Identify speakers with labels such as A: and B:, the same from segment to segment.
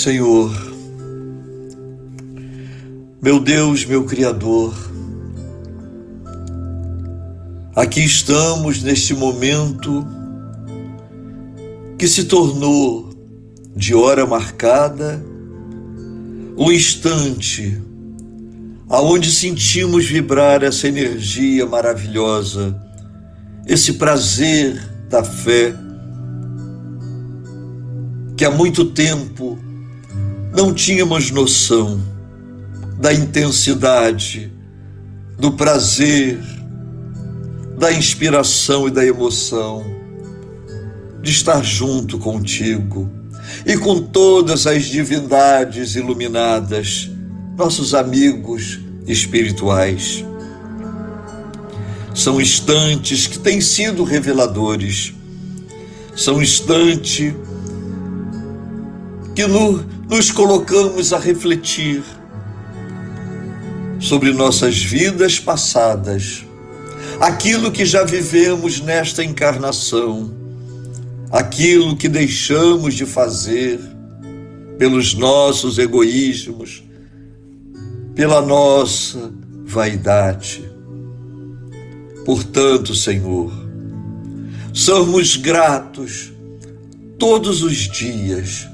A: Senhor, meu Deus, meu Criador, aqui estamos neste momento que se tornou de hora marcada um instante aonde sentimos vibrar essa energia maravilhosa, esse prazer da fé que há muito tempo não tínhamos noção da intensidade, do prazer, da inspiração e da emoção de estar junto contigo e com todas as divindades iluminadas, nossos amigos espirituais. São instantes que têm sido reveladores, são instantes que no, nos colocamos a refletir sobre nossas vidas passadas, aquilo que já vivemos nesta encarnação, aquilo que deixamos de fazer pelos nossos egoísmos, pela nossa vaidade. Portanto, Senhor, somos gratos todos os dias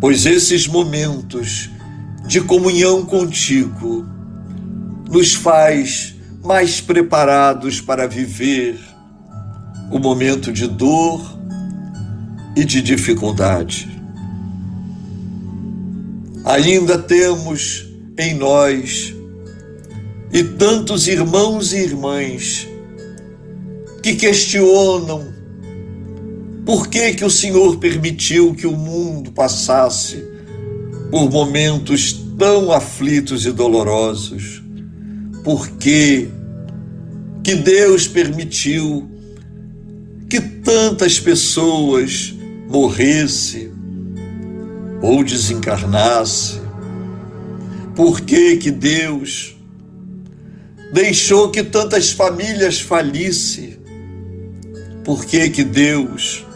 A: pois esses momentos de comunhão contigo nos faz mais preparados para viver o momento de dor e de dificuldade. Ainda temos em nós e tantos irmãos e irmãs que questionam por que, que o Senhor permitiu que o mundo passasse por momentos tão aflitos e dolorosos? Por que, que Deus permitiu que tantas pessoas morressem ou desencarnassem? Por que, que Deus deixou que tantas famílias falissem? Por que, que Deus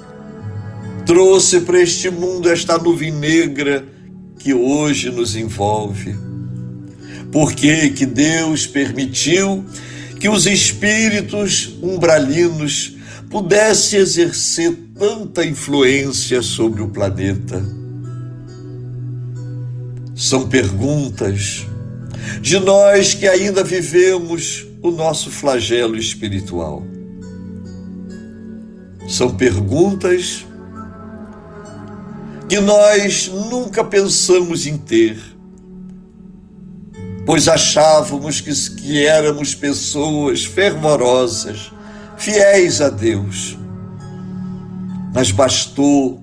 A: trouxe para este mundo esta nuvem negra que hoje nos envolve. Por que que Deus permitiu que os espíritos umbralinos pudessem exercer tanta influência sobre o planeta? São perguntas de nós que ainda vivemos o nosso flagelo espiritual. São perguntas que nós nunca pensamos em ter, pois achávamos que, que éramos pessoas fervorosas, fiéis a Deus. Mas bastou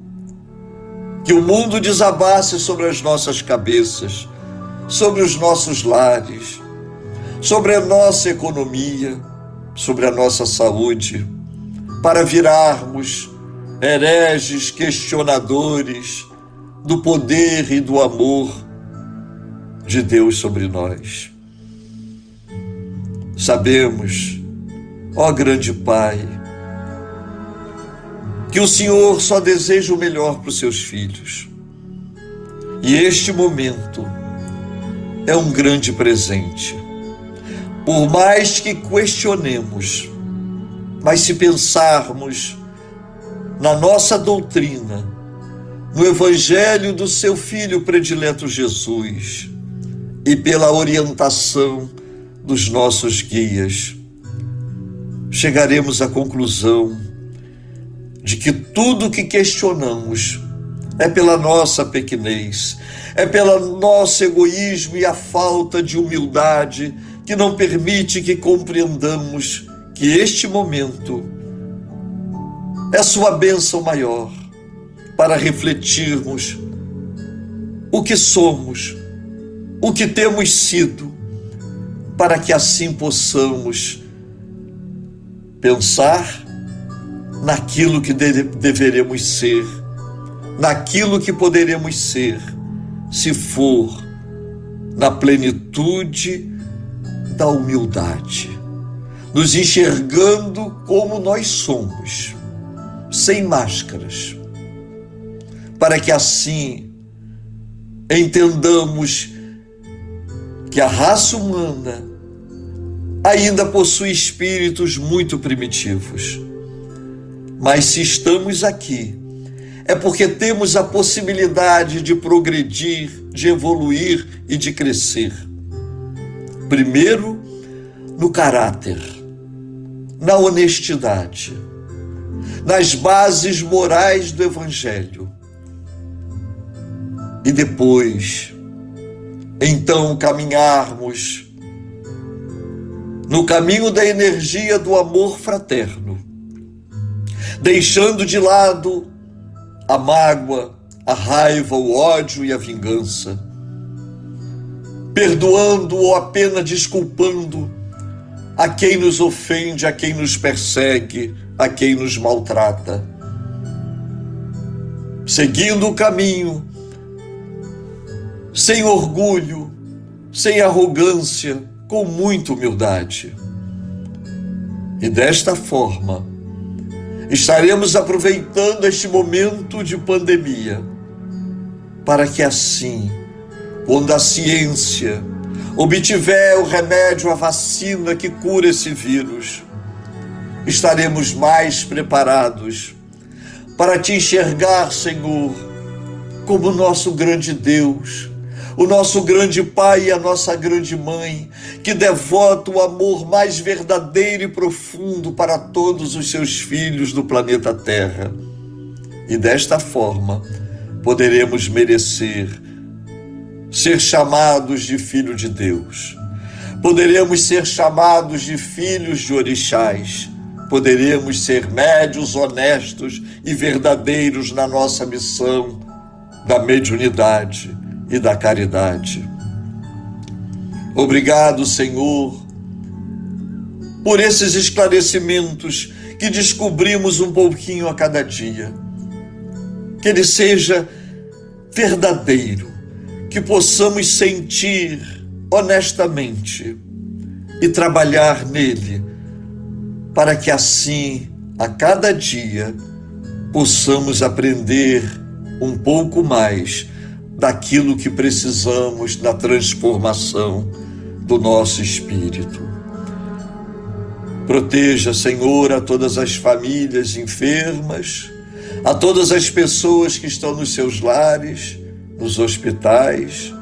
A: que o mundo desabasse sobre as nossas cabeças, sobre os nossos lares, sobre a nossa economia, sobre a nossa saúde, para virarmos hereges questionadores do poder e do amor de Deus sobre nós. Sabemos, ó grande Pai, que o Senhor só deseja o melhor para os seus filhos. E este momento é um grande presente. Por mais que questionemos, mas se pensarmos na nossa doutrina, no Evangelho do seu Filho predileto Jesus e pela orientação dos nossos guias, chegaremos à conclusão de que tudo que questionamos é pela nossa pequenez, é pelo nosso egoísmo e a falta de humildade que não permite que compreendamos que este momento é sua bênção maior para refletirmos o que somos, o que temos sido, para que assim possamos pensar naquilo que deve, deveremos ser, naquilo que poderemos ser, se for na plenitude da humildade, nos enxergando como nós somos sem máscaras, para que assim entendamos que a raça humana ainda possui espíritos muito primitivos. Mas se estamos aqui, é porque temos a possibilidade de progredir, de evoluir e de crescer. Primeiro, no caráter, na honestidade, nas bases morais do Evangelho. E depois, então, caminharmos no caminho da energia do amor fraterno, deixando de lado a mágoa, a raiva, o ódio e a vingança, perdoando ou apenas desculpando a quem nos ofende, a quem nos persegue, a quem nos maltrata. Seguindo o caminho, sem orgulho, sem arrogância, com muita humildade. E desta forma, estaremos aproveitando este momento de pandemia para que assim, quando a ciência obtiver o remédio, a vacina que cura esse vírus, estaremos mais preparados para te enxergar, Senhor, como nosso grande Deus, o nosso grande Pai e a nossa grande Mãe, que devota o amor mais verdadeiro e profundo para todos os seus filhos do planeta Terra. E desta forma poderemos merecer ser chamados de filho de Deus. Poderemos ser chamados de filhos de orixás. Poderemos ser médios honestos e verdadeiros na nossa missão da mediunidade e da caridade. Obrigado, Senhor, por esses esclarecimentos que descobrimos um pouquinho a cada dia. Que ele seja verdadeiro, que possamos sentir honestamente e trabalhar nele, para que assim, a cada dia, possamos aprender um pouco mais daquilo que precisamos na transformação do nosso espírito. Proteja, Senhor, a todas as famílias enfermas, a todas as pessoas que estão nos seus lares, nos hospitais,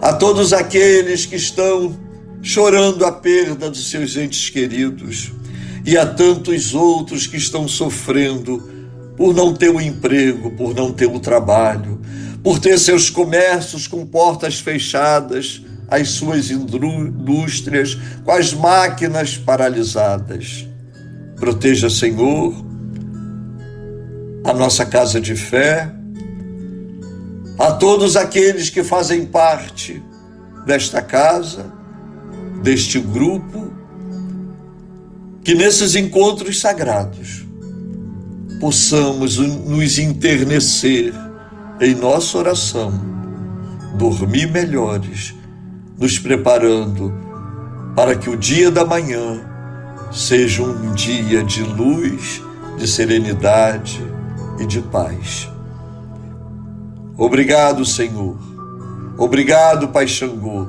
A: a todos aqueles que estão chorando a perda dos seus entes queridos e a tantos outros que estão sofrendo por não ter o um emprego, por não ter o um trabalho, por ter seus comércios com portas fechadas, as suas indústrias com as máquinas paralisadas. Proteja, Senhor, a nossa casa de fé, a todos aqueles que fazem parte desta casa, deste grupo, que nesses encontros sagrados possamos nos enternecer em nossa oração, dormir melhores, nos preparando para que o dia da manhã seja um dia de luz, de serenidade e de paz. Obrigado, Senhor. Obrigado, Pai Xangô.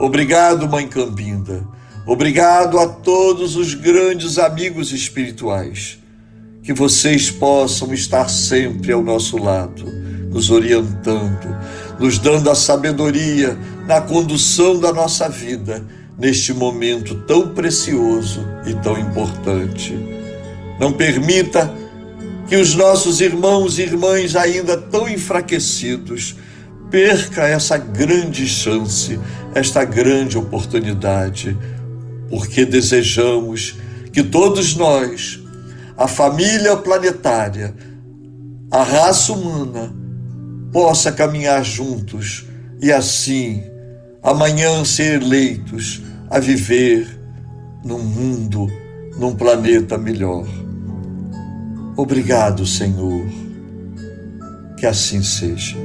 A: Obrigado, Mãe Cambinda. Obrigado a todos os grandes amigos espirituais. Que vocês possam estar sempre ao nosso lado nos orientando, nos dando a sabedoria na condução da nossa vida neste momento tão precioso e tão importante. Não permita que os nossos irmãos e irmãs ainda tão enfraquecidos perca essa grande chance, esta grande oportunidade, porque desejamos que todos nós, a família planetária, a raça humana, possa caminhar juntos e assim amanhã ser eleitos a viver num mundo, num planeta melhor. Obrigado, Senhor. Que assim seja.